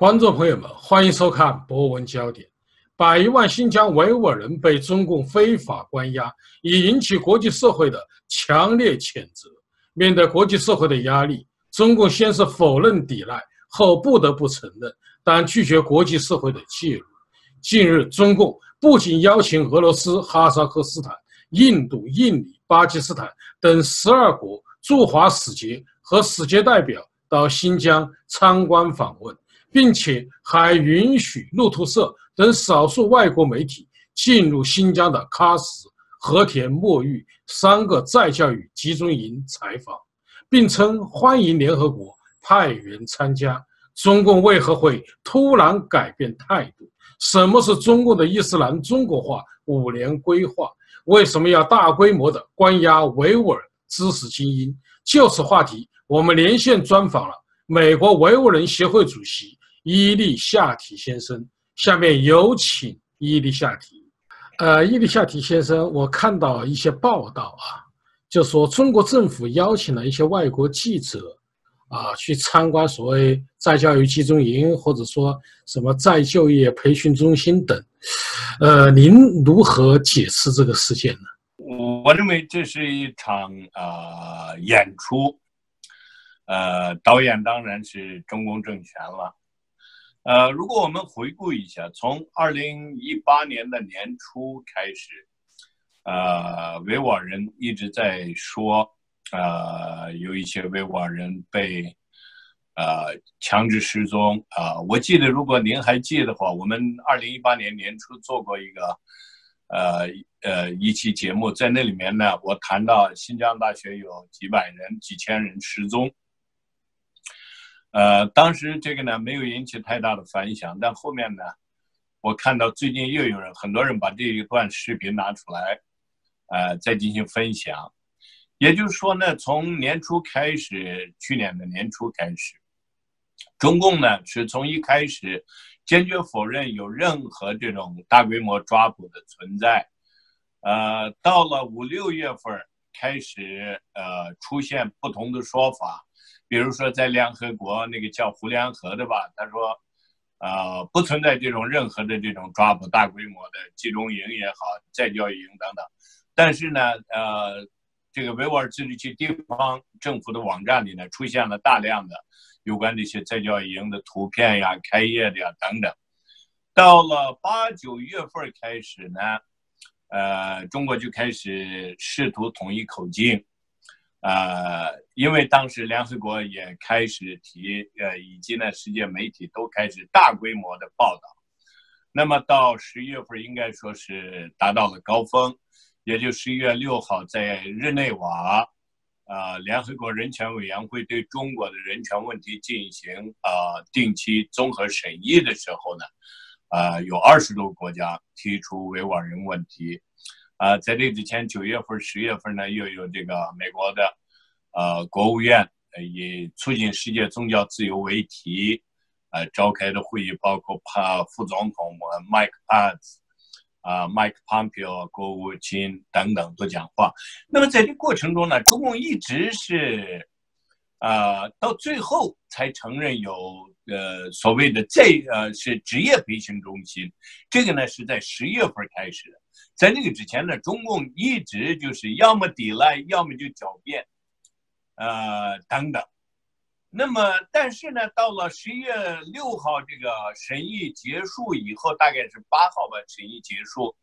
观众朋友们，欢迎收看《博文焦点》。百余万新疆维吾尔人被中共非法关押，已引起国际社会的强烈谴责。面对国际社会的压力，中共先是否认抵赖，后不得不承认，但拒绝国际社会的介入。近日，中共不仅邀请俄罗斯、哈萨克斯坦、印度、印尼、巴基斯坦等十二国驻华使节和使节代表到新疆参观访问。并且还允许路透社等少数外国媒体进入新疆的喀什、和田、墨玉三个再教育集中营采访，并称欢迎联合国派员参加。中共为何会突然改变态度？什么是中共的伊斯兰中国化五年规划？为什么要大规模的关押维吾尔知识精英？就此话题，我们连线专访了美国维吾尔人协会主席。伊利夏提先生，下面有请伊利夏提。呃，伊利夏提先生，我看到一些报道啊，就说中国政府邀请了一些外国记者啊去参观所谓再教育集中营，或者说什么再就业培训中心等。呃，您如何解释这个事件呢？我认为这是一场啊演出，呃，导演当然是中共政权了。呃，如果我们回顾一下，从二零一八年的年初开始，呃，维吾尔人一直在说，呃，有一些维吾尔人被呃强制失踪啊。我记得，如果您还记得的话，我们二零一八年年初做过一个呃呃一期节目，在那里面呢，我谈到新疆大学有几百人、几千人失踪。呃，当时这个呢没有引起太大的反响，但后面呢，我看到最近又有人很多人把这一段视频拿出来，呃，再进行分享。也就是说呢，从年初开始，去年的年初开始，中共呢是从一开始坚决否认有任何这种大规模抓捕的存在，呃，到了五六月份开始，呃，出现不同的说法。比如说，在联合国那个叫胡联合的吧，他说，呃，不存在这种任何的这种抓捕大规模的集中营也好，再教育营等等。但是呢，呃，这个维吾尔自治区地方政府的网站里呢，出现了大量的有关这些再教育营的图片呀、开业的呀等等。到了八九月份开始呢，呃，中国就开始试图统一口径。呃，因为当时联合国也开始提，呃，以及呢，世界媒体都开始大规模的报道。那么到十一月份，应该说是达到了高峰，也就十一月六号，在日内瓦，呃，联合国人权委员会对中国的人权问题进行呃定期综合审议的时候呢，呃，有二十多个国家提出维吾尔人问题。啊，在这之前，九月份、十月份呢，又有这个美国的，呃，国务院以促进世界宗教自由为题，呃，召开的会议，包括帕副总统麦克帕兹，啊，麦克潘皮奥国务卿等等都讲话。那么在这过程中呢，中共一直是，啊，到最后才承认有呃所谓的这呃是职业培训中心，这个呢是在十月份开始的。在那个之前呢，中共一直就是要么抵赖，要么就狡辩，呃，等等。那么，但是呢，到了十一月六号这个审议结束以后，大概是八号吧，审议结束，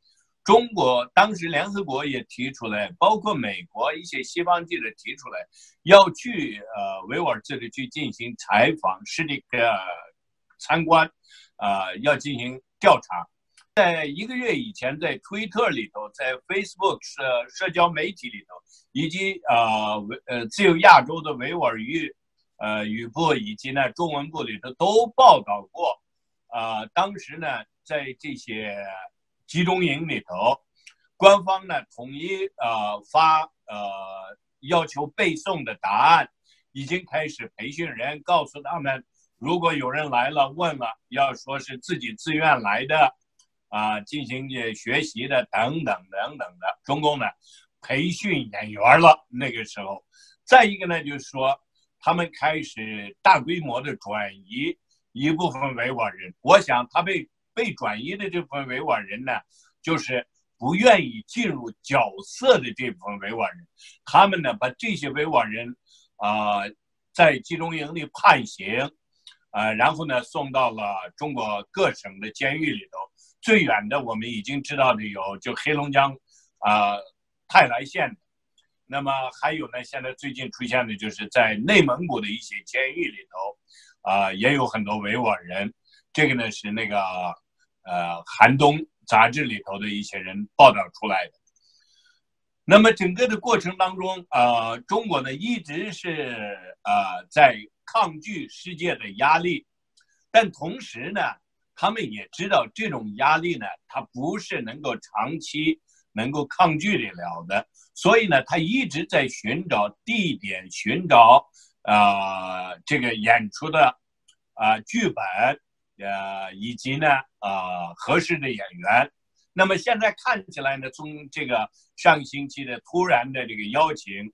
中国当时联合国也提出来，包括美国一些西方记者提出来，要去呃维吾尔自治区进行采访，是这个参观，啊，要进行调查。在一个月以前，在推特里头，在 Facebook 社社交媒体里头，以及呃维呃自由亚洲的维吾尔语呃语部以及呢中文部里头都报道过，啊，当时呢在这些集中营里头，官方呢统一呃发呃要求背诵的答案，已经开始培训人，告诉他们，如果有人来了问了，要说是自己自愿来的。啊，进行学习的等等等等的，中共呢培训演员了。那个时候，再一个呢，就是说他们开始大规模的转移，一部分维吾尔人。我想他被被转移的这部分维吾尔人呢，就是不愿意进入角色的这部分维吾尔人。他们呢，把这些维吾尔人啊，在集中营里判刑，呃，然后呢，送到了中国各省的监狱里头。最远的，我们已经知道的有，就黑龙江啊泰来县。那么还有呢，现在最近出现的就是在内蒙古的一些监狱里头，啊，也有很多维吾尔人。这个呢是那个呃《寒冬》杂志里头的一些人报道出来的。那么整个的过程当中，呃，中国呢一直是呃在抗拒世界的压力，但同时呢，他们也知道这种压力呢，它不是能够长期能够抗拒得了的。所以呢，他一直在寻找地点，寻找啊这个演出的啊剧本，呃以及呢啊合适的演员。那么现在看起来呢，从这个上星期的突然的这个邀请，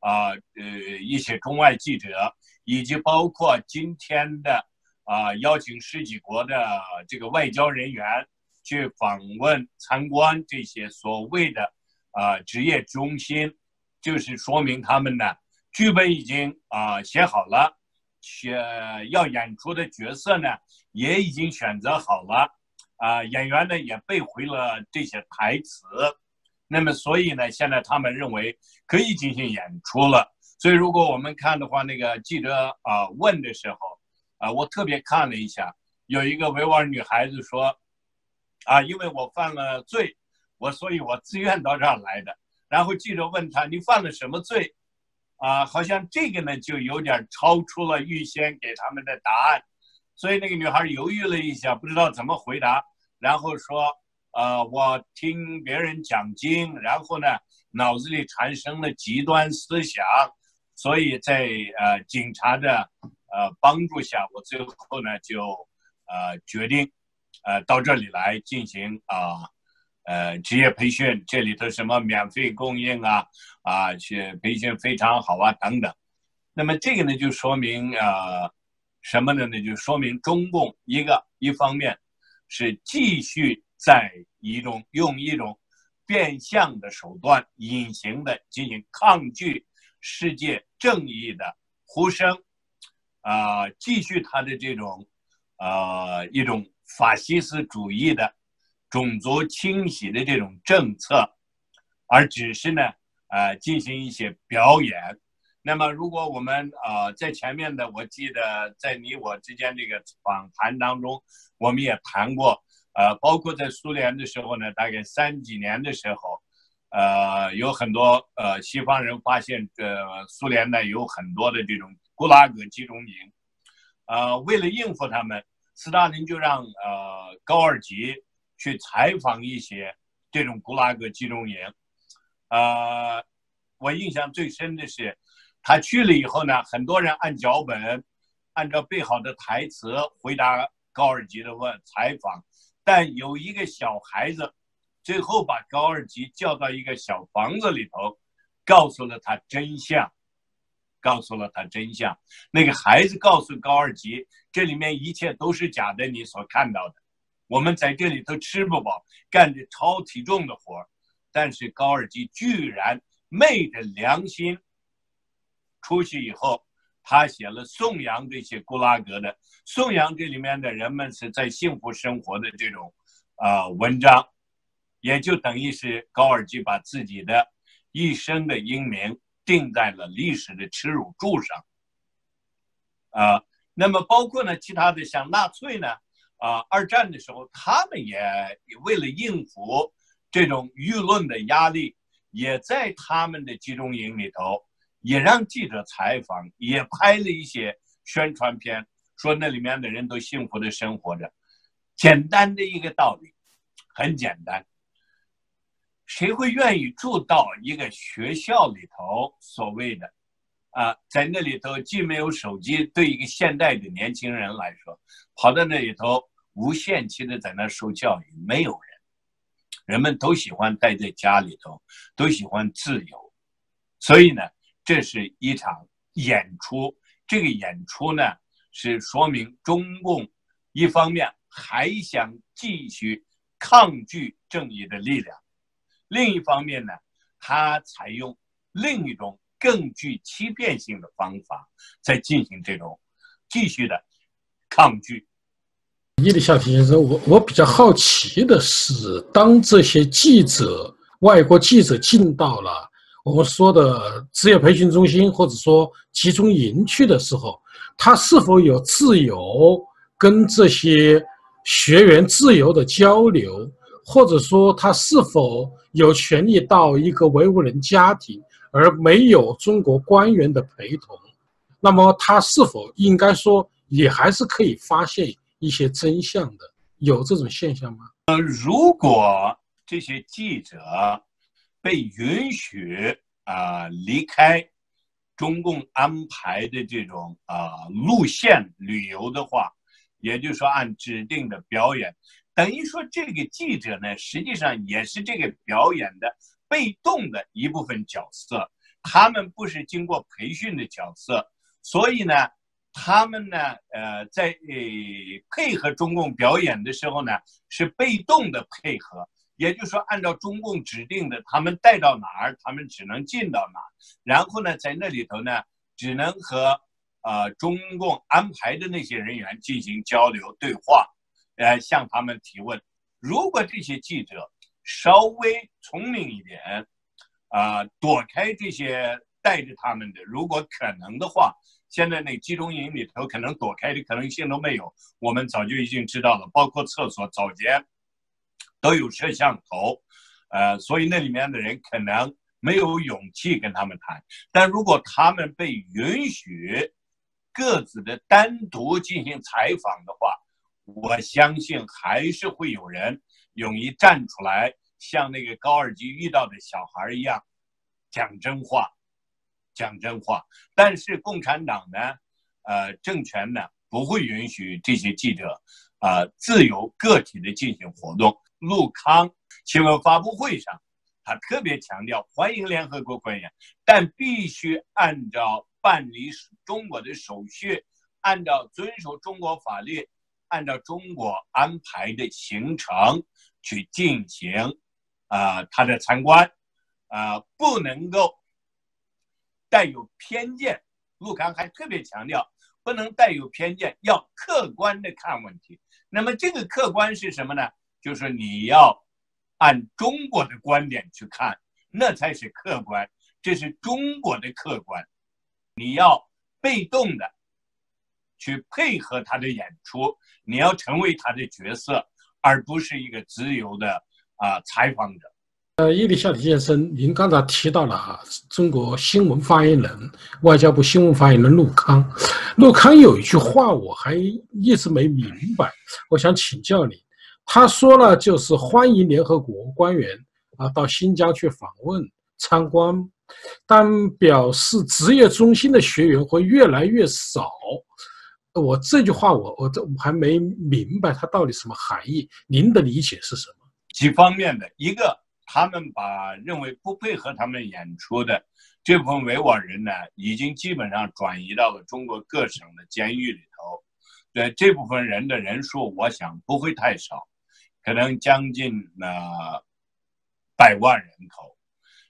啊呃一些中外记者，以及包括今天的啊邀请十几国的这个外交人员去访问参观这些所谓的。啊，职业中心就是说明他们呢，剧本已经啊写好了，选要演出的角色呢也已经选择好了，啊，演员呢也背回了这些台词，那么所以呢，现在他们认为可以进行演出了。所以如果我们看的话，那个记者啊问的时候，啊，我特别看了一下，有一个维吾尔女孩子说，啊，因为我犯了罪。我所以，我自愿到这儿来的。然后记者问他：“你犯了什么罪？”啊，好像这个呢，就有点超出了预先给他们的答案。所以那个女孩犹豫了一下，不知道怎么回答。然后说：“呃，我听别人讲经，然后呢，脑子里产生了极端思想，所以在呃警察的呃帮助下，我最后呢就呃决定呃到这里来进行啊。”，呃职业培训这里头什么免费供应啊，啊，去培训非常好啊，等等。那么这个呢，就说明呃，什么呢？那就说明中共一个一方面是继续在一种用一种变相的手段、隐形的进行抗拒世界正义的呼声，啊，继续他的这种呃一种法西斯主义的。种族清洗的这种政策，而只是呢，呃，进行一些表演。那么，如果我们呃在前面的，我记得在你我之间这个访谈当中，我们也谈过，呃，包括在苏联的时候呢，大概三几年的时候，呃，有很多呃西方人发现，呃，苏联呢有很多的这种古拉格集中营，呃，为了应付他们，斯大林就让呃高尔基。去采访一些这种古拉格集中营，呃，我印象最深的是，他去了以后呢，很多人按脚本，按照背好的台词回答高尔基的问采访，但有一个小孩子，最后把高尔基叫到一个小房子里头，告诉了他真相，告诉了他真相。那个孩子告诉高尔基，这里面一切都是假的，你所看到的。我们在这里头吃不饱，干着超体重的活，但是高尔基居然昧着良心出去以后，他写了颂扬这些古拉格的，颂扬这里面的人们是在幸福生活的这种啊文章，也就等于是高尔基把自己的一生的英名定在了历史的耻辱柱上啊。那么包括呢，其他的像纳粹呢。啊，二战的时候，他们也为了应付这种舆论的压力，也在他们的集中营里头，也让记者采访，也拍了一些宣传片，说那里面的人都幸福的生活着。简单的一个道理，很简单，谁会愿意住到一个学校里头？所谓的啊，在那里头既没有手机，对一个现代的年轻人来说。跑到那里头，无限期的在那受教育，没有人，人们都喜欢待在家里头，都喜欢自由，所以呢，这是一场演出。这个演出呢，是说明中共一方面还想继续抗拒正义的力量，另一方面呢，他采用另一种更具欺骗性的方法在进行这种继续的抗拒。伊丽莎提先生，我我比较好奇的是，当这些记者、外国记者进到了我们说的职业培训中心或者说集中营去的时候，他是否有自由跟这些学员自由的交流，或者说他是否有权利到一个维吾人家庭而没有中国官员的陪同？那么他是否应该说也还是可以发现？一些真相的有这种现象吗？呃，如果这些记者被允许啊离开中共安排的这种啊路线旅游的话，也就是说按指定的表演，等于说这个记者呢，实际上也是这个表演的被动的一部分角色，他们不是经过培训的角色，所以呢。他们呢，呃，在呃配合中共表演的时候呢，是被动的配合，也就是说，按照中共指定的，他们带到哪儿，他们只能进到哪儿，然后呢，在那里头呢，只能和呃中共安排的那些人员进行交流对话，呃，向他们提问。如果这些记者稍微聪明一点，啊，躲开这些带着他们的，如果可能的话。现在那集中营里头可能躲开的可能性都没有，我们早就已经知道了，包括厕所、澡间都有摄像头，呃，所以那里面的人可能没有勇气跟他们谈。但如果他们被允许各自的单独进行采访的话，我相信还是会有人勇于站出来，像那个高尔基遇到的小孩一样讲真话。讲真话，但是共产党呢，呃，政权呢不会允许这些记者，啊，自由个体的进行活动。陆康新闻发布会上，他特别强调欢迎联合国官员，但必须按照办理中国的手续，按照遵守中国法律，按照中国安排的行程去进行，啊，他的参观，啊，不能够。带有偏见，陆康还特别强调，不能带有偏见，要客观的看问题。那么这个客观是什么呢？就是你要按中国的观点去看，那才是客观，这是中国的客观。你要被动的去配合他的演出，你要成为他的角色，而不是一个自由的啊采访者。呃，伊丽夏提先生，您刚才提到了啊，中国新闻发言人、外交部新闻发言人陆康。陆康有一句话，我还一直没明白，我想请教你。他说了，就是欢迎联合国官员啊到新疆去访问参观，但表示职业中心的学员会越来越少。我这句话，我我这我还没明白它到底什么含义。您的理解是什么？几方面的一个。他们把认为不配合他们演出的这部分维吾尔人呢，已经基本上转移到了中国各省的监狱里头。对这部分人的人数，我想不会太少，可能将近呃百万人口。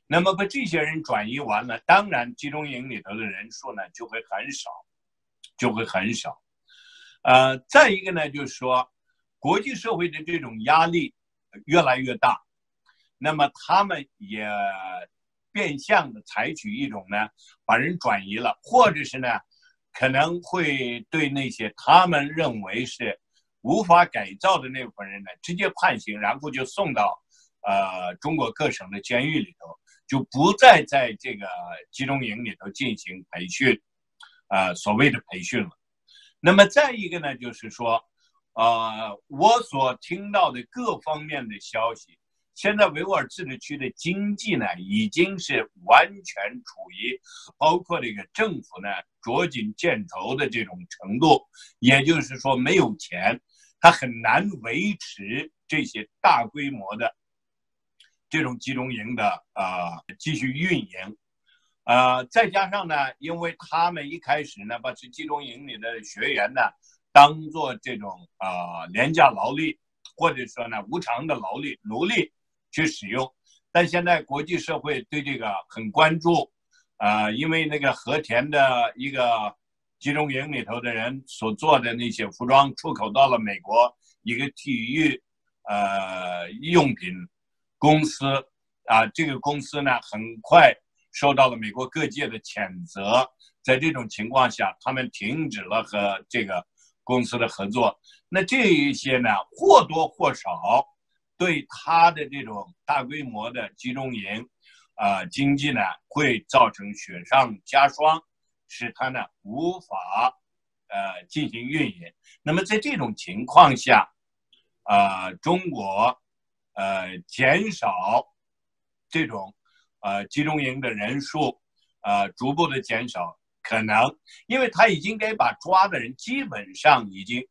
那么把这些人转移完了，当然集中营里头的人数呢就会很少，就会很少。呃，再一个呢，就是说国际社会的这种压力越来越大。那么他们也变相的采取一种呢，把人转移了，或者是呢，可能会对那些他们认为是无法改造的那部分人呢，直接判刑，然后就送到呃中国各省的监狱里头，就不再在这个集中营里头进行培训，呃所谓的培训了。那么再一个呢，就是说，呃，我所听到的各方面的消息。现在维吾尔自治区的经济呢，已经是完全处于包括这个政府呢捉襟见肘的这种程度，也就是说没有钱，他很难维持这些大规模的这种集中营的啊继续运营。呃，再加上呢，因为他们一开始呢，把这集中营里的学员呢，当做这种啊廉价劳力，或者说呢无偿的劳力奴隶去使用。但现在国际社会对这个很关注，呃，因为那个和田的一个集中营里头的人所做的那些服装出口到了美国一个体育呃用品公司，啊，这个公司呢很快受到了美国各界的谴责，在这种情况下，他们停止了和这个公司的合作。那这一些呢，或多或少。对他的这种大规模的集中营，啊，经济呢会造成雪上加霜，使他呢无法，呃，进行运营。那么在这种情况下，啊，中国，呃，减少这种，呃，集中营的人数，呃，逐步的减少，可能，因为他已经该把抓的人基本上已经，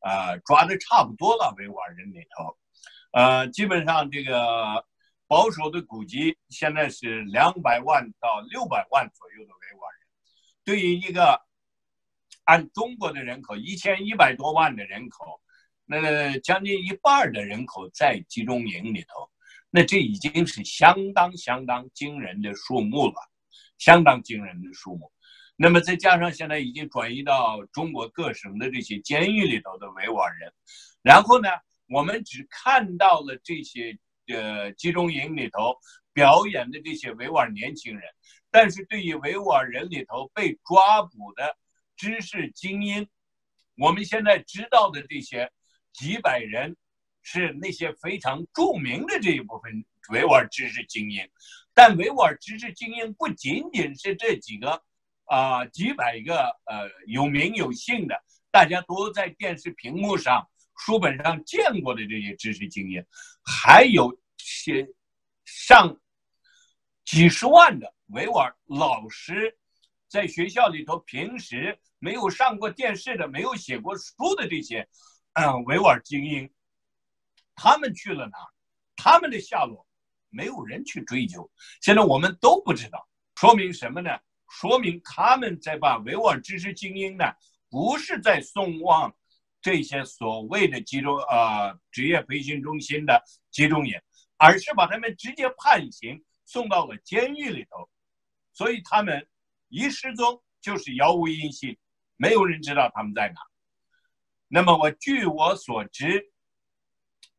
呃，抓的差不多了，维吾尔人里头。呃，基本上这个保守的估计现在是两百万到六百万左右的维吾尔人。对于一个按中国的人口一千一百多万的人口，那将近一半的人口在集中营里头，那这已经是相当相当惊人的数目了，相当惊人的数目。那么再加上现在已经转移到中国各省的这些监狱里头的维吾尔人，然后呢？我们只看到了这些呃集中营里头表演的这些维吾尔年轻人，但是对于维吾尔人里头被抓捕的知识精英，我们现在知道的这些几百人是那些非常著名的这一部分维吾尔知识精英，但维吾尔知识精英不仅仅是这几个啊几百个呃有名有姓的，大家都在电视屏幕上。书本上见过的这些知识精英，还有些上几十万的维吾尔老师，在学校里头平时没有上过电视的、没有写过书的这些，嗯，维吾尔精英，他们去了哪？他们的下落没有人去追究，现在我们都不知道，说明什么呢？说明他们在把维吾尔知识精英呢，不是在送往。这些所谓的集中呃职业培训中心的集中营，而是把他们直接判刑送到了监狱里头，所以他们一失踪就是杳无音信，没有人知道他们在哪。那么我据我所知，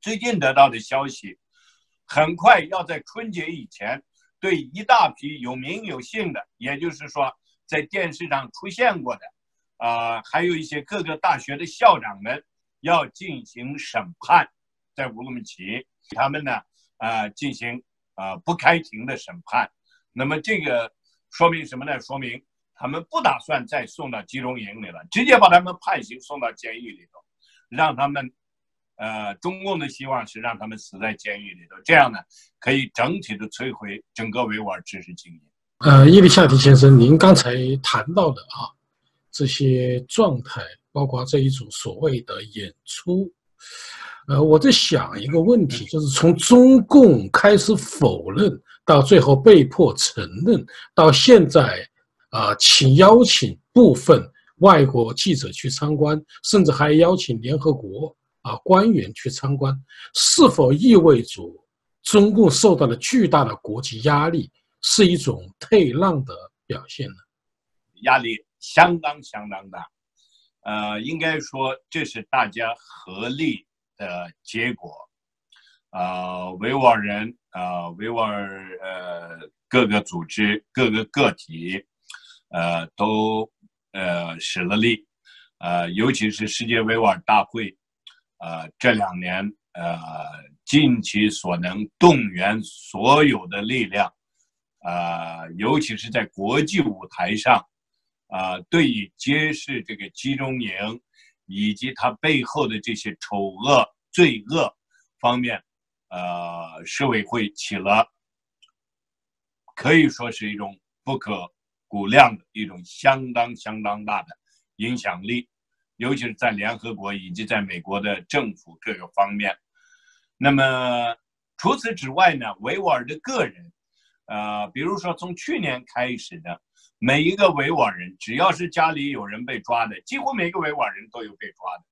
最近得到的消息，很快要在春节以前，对一大批有名有姓的，也就是说在电视上出现过的。啊，还有一些各个大学的校长们要进行审判，在乌鲁木齐，他们呢，啊，进行啊不开庭的审判。那么这个说明什么呢？说明他们不打算再送到集中营里了，直接把他们判刑送到监狱里头，让他们，呃，中共的希望是让他们死在监狱里头，这样呢，可以整体的摧毁整个维吾尔知识精英。呃，伊丽夏提先生，您刚才谈到的啊。这些状态，包括这一种所谓的演出，呃，我在想一个问题，就是从中共开始否认，到最后被迫承认，到现在，啊，请邀请部分外国记者去参观，甚至还邀请联合国啊官员去参观，是否意味着中共受到了巨大的国际压力，是一种退让的表现呢？压力。相当相当大，呃，应该说这是大家合力的结果，呃，维吾尔人，呃，维吾尔呃各个组织、各个个体，呃，都呃使了力，呃，尤其是世界维吾尔大会，呃，这两年呃尽其所能动员所有的力量，呃，尤其是在国际舞台上。啊，对于揭示这个集中营以及它背后的这些丑恶罪恶方面，呃，社委会起了可以说是一种不可估量的一种相当相当大的影响力，尤其是在联合国以及在美国的政府各个方面。那么除此之外呢，维吾尔的个人呃，比如说从去年开始的每一个维吾尔人，只要是家里有人被抓的，几乎每个维吾尔人都有被抓的，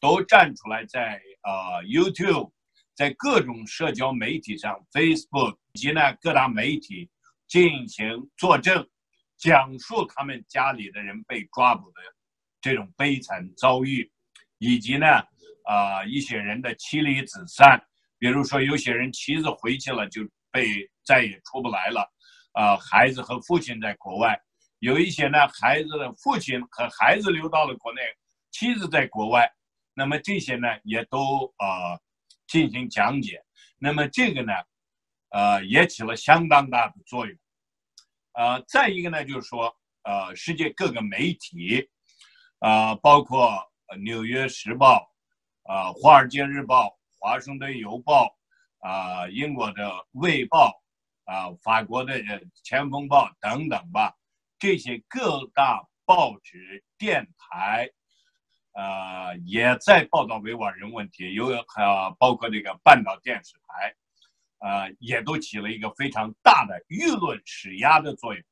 都站出来在呃 YouTube，在各种社交媒体上，Facebook 以及呢各大媒体进行作证，讲述他们家里的人被抓捕的这种悲惨遭遇，以及呢啊一些人的妻离子散，比如说有些人妻子回去了就被。再也出不来了，啊，孩子和父亲在国外，有一些呢，孩子的父亲和孩子留到了国内，妻子在国外，那么这些呢也都啊进行讲解，那么这个呢，呃，也起了相当大的作用，呃，再一个呢就是说，呃，世界各个媒体，啊，包括《纽约时报》，啊，《华尔街日报》，《华盛顿邮报》，啊，英国的《卫报》。啊，法国的《前锋报》等等吧，这些各大报纸、电台，呃，也在报道维吾尔人问题，有啊，包括这个半岛电视台，呃，也都起了一个非常大的舆论施压的作用。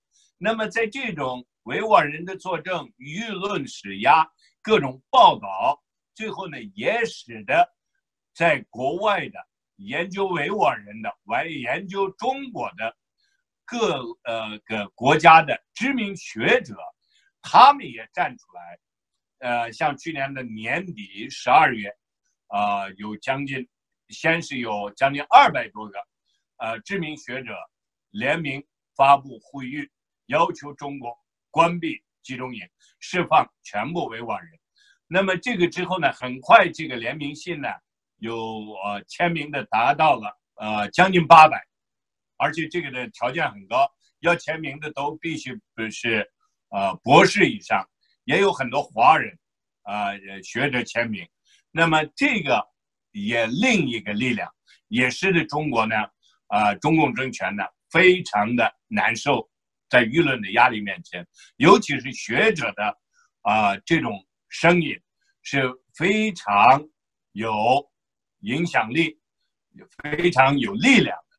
那么，在这种维吾尔人的作证、舆论施压、各种报道，最后呢，也使得在国外的。研究维吾尔人的，还研究中国的各呃个国家的知名学者，他们也站出来。呃，像去年的年底十二月，啊，有将近，先是有将近二百多个呃知名学者联名发布呼吁，要求中国关闭集中营，释放全部维吾尔人。那么这个之后呢，很快这个联名信呢。有呃签名的达到了呃将近八百，而且这个的条件很高，要签名的都必须不是呃博士以上，也有很多华人啊学者签名。那么这个也另一个力量，也使得中国呢啊中共政权呢非常的难受，在舆论的压力面前，尤其是学者的啊这种声音是非常有。影响力也非常有力量的，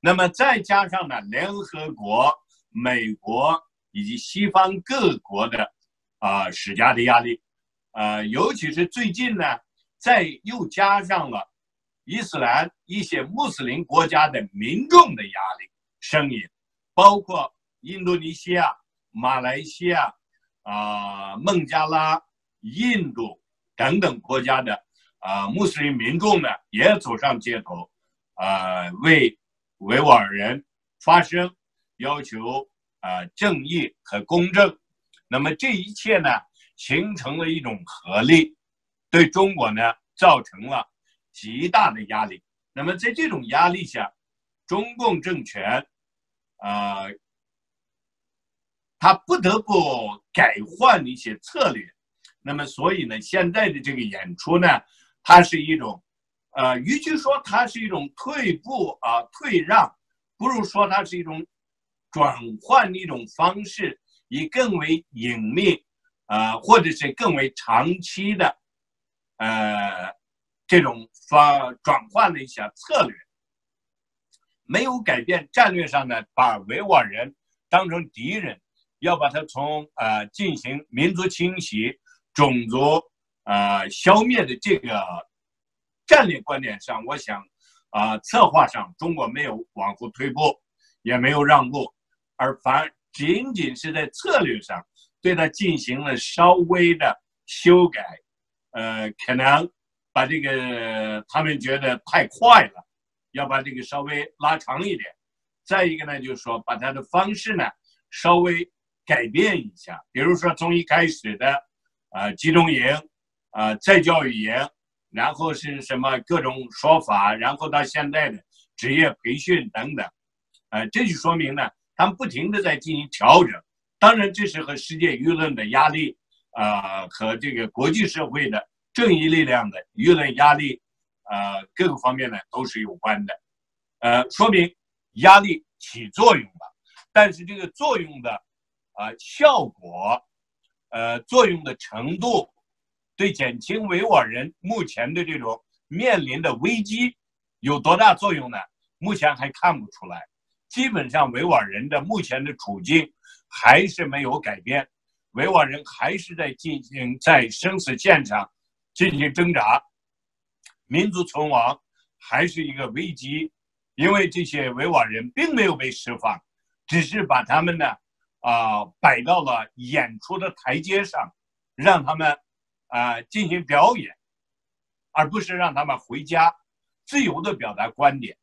那么再加上呢，联合国、美国以及西方各国的啊施加的压力，呃，尤其是最近呢，再又加上了伊斯兰一些穆斯林国家的民众的压力声音，包括印度尼西亚、马来西亚、啊孟加拉、印度等等国家的。啊，穆斯林民众呢也走上街头，啊，为维吾尔人发声，要求啊正义和公正。那么这一切呢，形成了一种合力，对中国呢造成了极大的压力。那么在这种压力下，中共政权啊，他不得不改换一些策略。那么所以呢，现在的这个演出呢。它是一种，呃，与其说它是一种退步啊、退让，不如说它是一种转换的一种方式，以更为隐秘，呃，或者是更为长期的，呃，这种方转换的一些策略，没有改变战略上呢，把维吾尔人当成敌人，要把它从呃进行民族清洗、种族。呃，消灭的这个战略观点上，我想，啊，策划上中国没有往后退步，也没有让步，而反仅仅是在策略上对它进行了稍微的修改，呃，可能把这个他们觉得太快了，要把这个稍微拉长一点。再一个呢，就是说把它的方式呢稍微改变一下，比如说从一开始的啊集中营。啊，再教育营，然后是什么各种说法，然后到现在的职业培训等等，呃，这就说明呢，他们不停的在进行调整。当然，这是和世界舆论的压力，啊，和这个国际社会的正义力量的舆论压力，呃，各个方面呢都是有关的，呃，说明压力起作用了。但是这个作用的效果，呃，作用的程度。对减轻维吾尔人目前的这种面临的危机有多大作用呢？目前还看不出来。基本上维吾尔人的目前的处境还是没有改变，维吾尔人还是在进行在生死线上进行挣扎，民族存亡还是一个危机，因为这些维吾尔人并没有被释放，只是把他们呢啊摆到了演出的台阶上，让他们啊进行表演，而不是让他们回家自由的表达观点。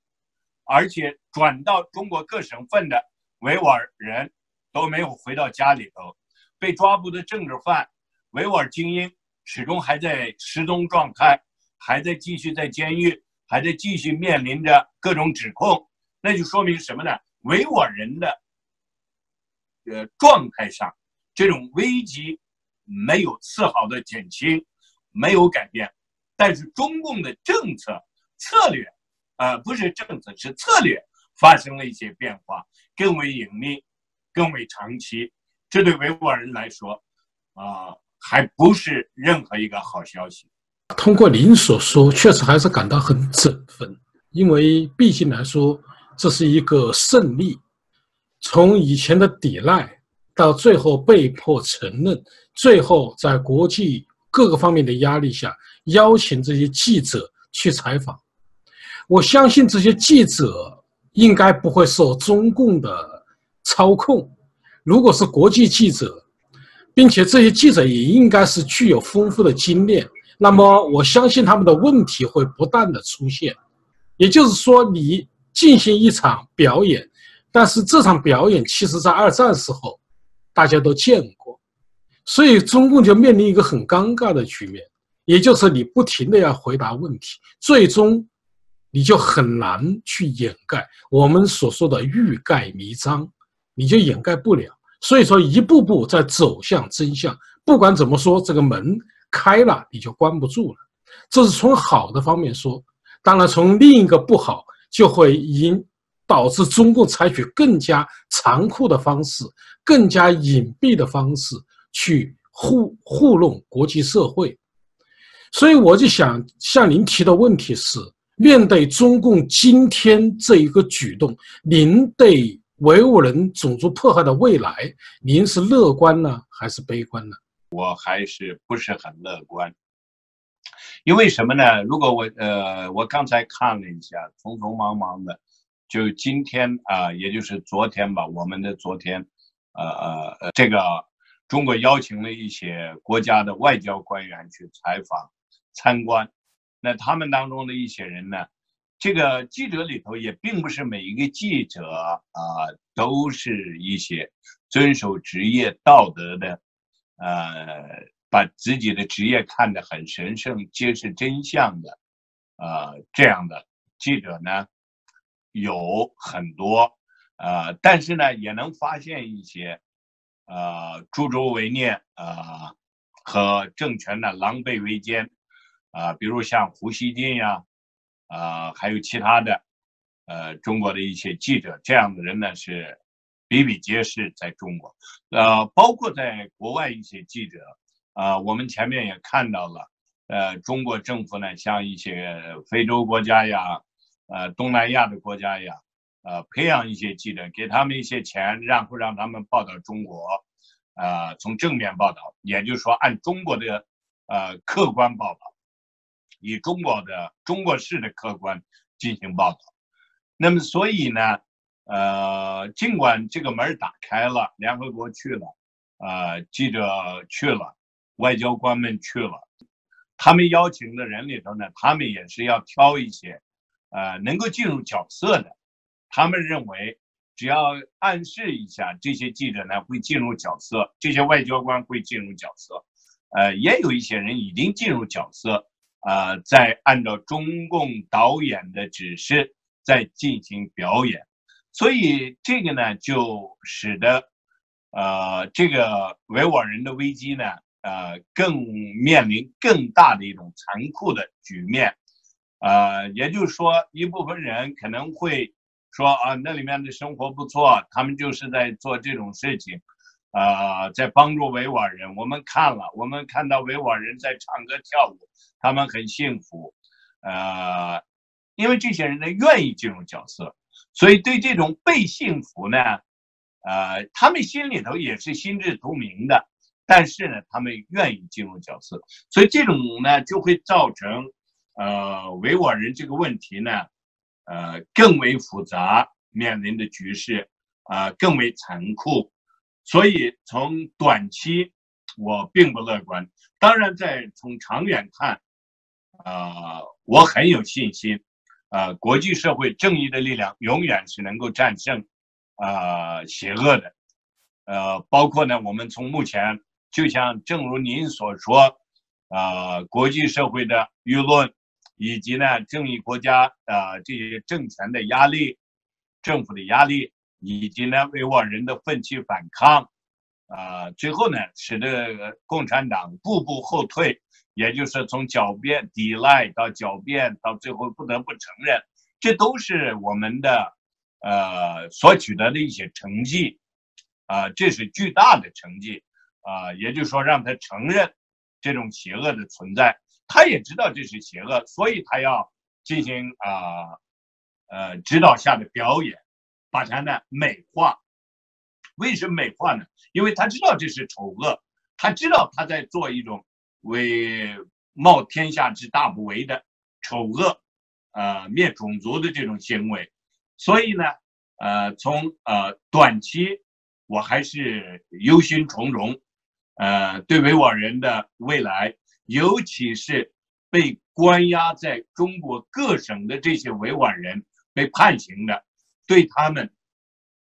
而且转到中国各省份的维吾尔人都没有回到家里头，被抓捕的政治犯、维吾尔精英始终还在失踪状态，还在继续在监狱，还在继续面临着各种指控。那就说明什么呢？维吾尔人的呃状态上，这种危机没有丝毫的减轻，没有改变，但是中共的政策策略。呃，不是政策，是策略发生了一些变化，更为隐秘，更为长期。这对维吾尔人来说，啊，还不是任何一个好消息。通过您所说，确实还是感到很振奋，因为毕竟来说，这是一个胜利。从以前的抵赖，到最后被迫承认，最后在国际各个方面的压力下，邀请这些记者去采访。我相信这些记者应该不会受中共的操控。如果是国际记者，并且这些记者也应该是具有丰富的经验，那么我相信他们的问题会不断的出现。也就是说，你进行一场表演，但是这场表演其实在二战时候大家都见过，所以中共就面临一个很尴尬的局面，也就是你不停的要回答问题，最终。你就很难去掩盖我们所说的欲盖弥彰，你就掩盖不了。所以说，一步步在走向真相。不管怎么说，这个门开了，你就关不住了。这是从好的方面说。当然，从另一个不好，就会引导致中共采取更加残酷的方式、更加隐蔽的方式去糊糊弄国际社会。所以，我就想向您提的问题是。面对中共今天这一个举动，您对维吾尔人种族迫害的未来，您是乐观呢，还是悲观呢？我还是不是很乐观，因为什么呢？如果我呃，我刚才看了一下，匆匆忙忙的，就今天啊，也就是昨天吧，我们的昨天，呃呃，这个中国邀请了一些国家的外交官员去采访参观。那他们当中的一些人呢，这个记者里头也并不是每一个记者啊，都是一些遵守职业道德的，呃，把自己的职业看得很神圣、揭示真相的，呃，这样的记者呢有很多，呃，但是呢也能发现一些，呃，助纣为虐呃，和政权的狼狈为奸。啊，比如像胡锡进呀，呃，还有其他的，呃，中国的一些记者，这样的人呢是比比皆是，在中国，呃，包括在国外一些记者，啊，我们前面也看到了，呃，中国政府呢，像一些非洲国家呀，呃，东南亚的国家呀，呃，培养一些记者，给他们一些钱，然后让他们报道中国，啊，从正面报道，也就是说按中国的呃客观报道。以中国的中国式的客观进行报道，那么所以呢，呃，尽管这个门打开了，联合国去了，呃，记者去了，外交官们去了，他们邀请的人里头呢，他们也是要挑一些，呃，能够进入角色的。他们认为，只要暗示一下，这些记者呢会进入角色，这些外交官会进入角色。呃，也有一些人已经进入角色。呃，在按照中共导演的指示在进行表演，所以这个呢，就使得呃这个维吾尔人的危机呢，呃更面临更大的一种残酷的局面。呃，也就是说，一部分人可能会说啊，那里面的生活不错，他们就是在做这种事情，呃，在帮助维吾尔人。我们看了，我们看到维吾尔人在唱歌跳舞。他们很幸福，呃，因为这些人呢愿意进入角色，所以对这种被幸福呢，呃，他们心里头也是心知肚明的，但是呢，他们愿意进入角色，所以这种呢就会造成，呃，维吾尔人这个问题呢，呃，更为复杂，面临的局势啊更为残酷，所以从短期我并不乐观，当然在从长远看，啊，我很有信心。呃，国际社会正义的力量永远是能够战胜，呃，邪恶的，呃，包括呢，我们从目前，就像正如您所说，呃，国际社会的舆论，以及呢，正义国家呃这些政权的压力，政府的压力，以及呢，维吾尔人的奋起反抗，啊，最后呢，使得共产党步步后退。也就是从狡辩、抵赖到狡辩，到最后不得不承认，这都是我们的，呃，所取得的一些成绩，啊，这是巨大的成绩，啊，也就是说让他承认这种邪恶的存在，他也知道这是邪恶，所以他要进行啊，呃，指导下的表演，把它呢美化。为什么美化呢？因为他知道这是丑恶，他知道他在做一种。为冒天下之大不韪的丑恶，呃，灭种族的这种行为，所以呢，呃，从呃短期，我还是忧心忡忡，呃，对维吾尔人的未来，尤其是被关押在中国各省的这些维吾尔人被判刑的，对他们，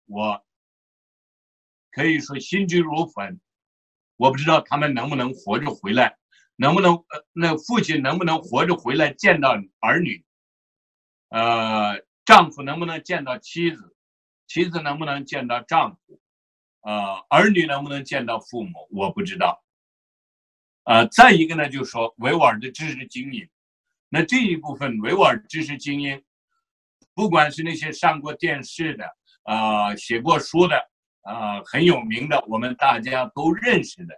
我可以说心急如焚，我不知道他们能不能活着回来。能不能呃，那父亲能不能活着回来见到儿女？呃，丈夫能不能见到妻子？妻子能不能见到丈夫？呃，儿女能不能见到父母？我不知道。呃，再一个呢，就是说维吾尔的知识精英，那这一部分维吾尔知识精英，不管是那些上过电视的，啊，写过书的，啊，很有名的，我们大家都认识的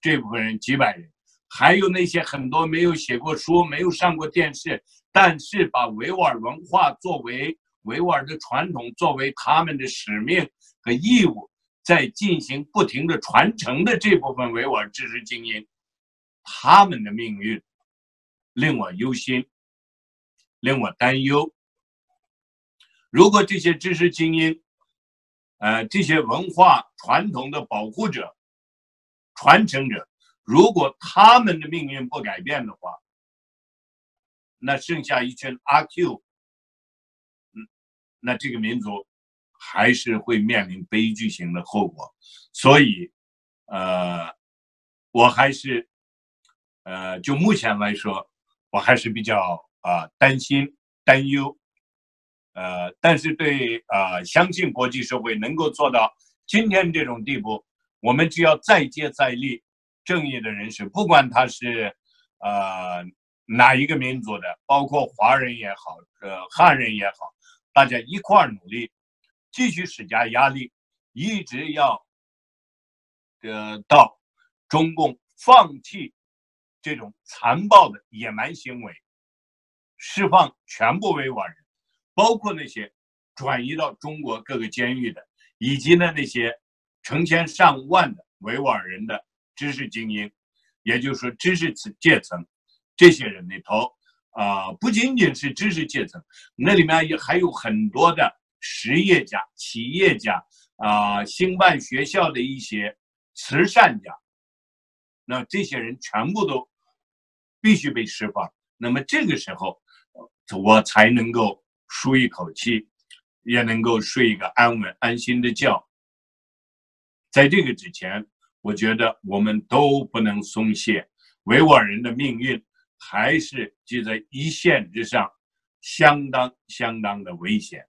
这部分人几百人。还有那些很多没有写过书、没有上过电视，但是把维吾尔文化作为维吾尔的传统，作为他们的使命和义务，在进行不停的传承的这部分维吾尔知识精英，他们的命运令我忧心，令我担忧。如果这些知识精英，呃，这些文化传统的保护者、传承者，如果他们的命运不改变的话，那剩下一群阿 Q，嗯，那这个民族还是会面临悲剧性的后果。所以，呃，我还是，呃，就目前来说，我还是比较啊担心、担忧。呃，但是对啊，相信国际社会能够做到今天这种地步，我们只要再接再厉。正义的人士，不管他是，呃，哪一个民族的，包括华人也好，呃，汉人也好，大家一块儿努力，继续施加压力，一直要，呃，到中共放弃这种残暴的野蛮行为，释放全部维吾尔人，包括那些转移到中国各个监狱的，以及呢那些成千上万的维吾尔人的。知识精英，也就是说知识层阶层，这些人里头啊，不仅仅是知识阶层，那里面也还有很多的实业家、企业家啊，兴办学校的一些慈善家。那这些人全部都必须被释放。那么这个时候，我才能够舒一口气，也能够睡一个安稳、安心的觉。在这个之前。我觉得我们都不能松懈，维吾尔人的命运还是就在一线之上，相当相当的危险。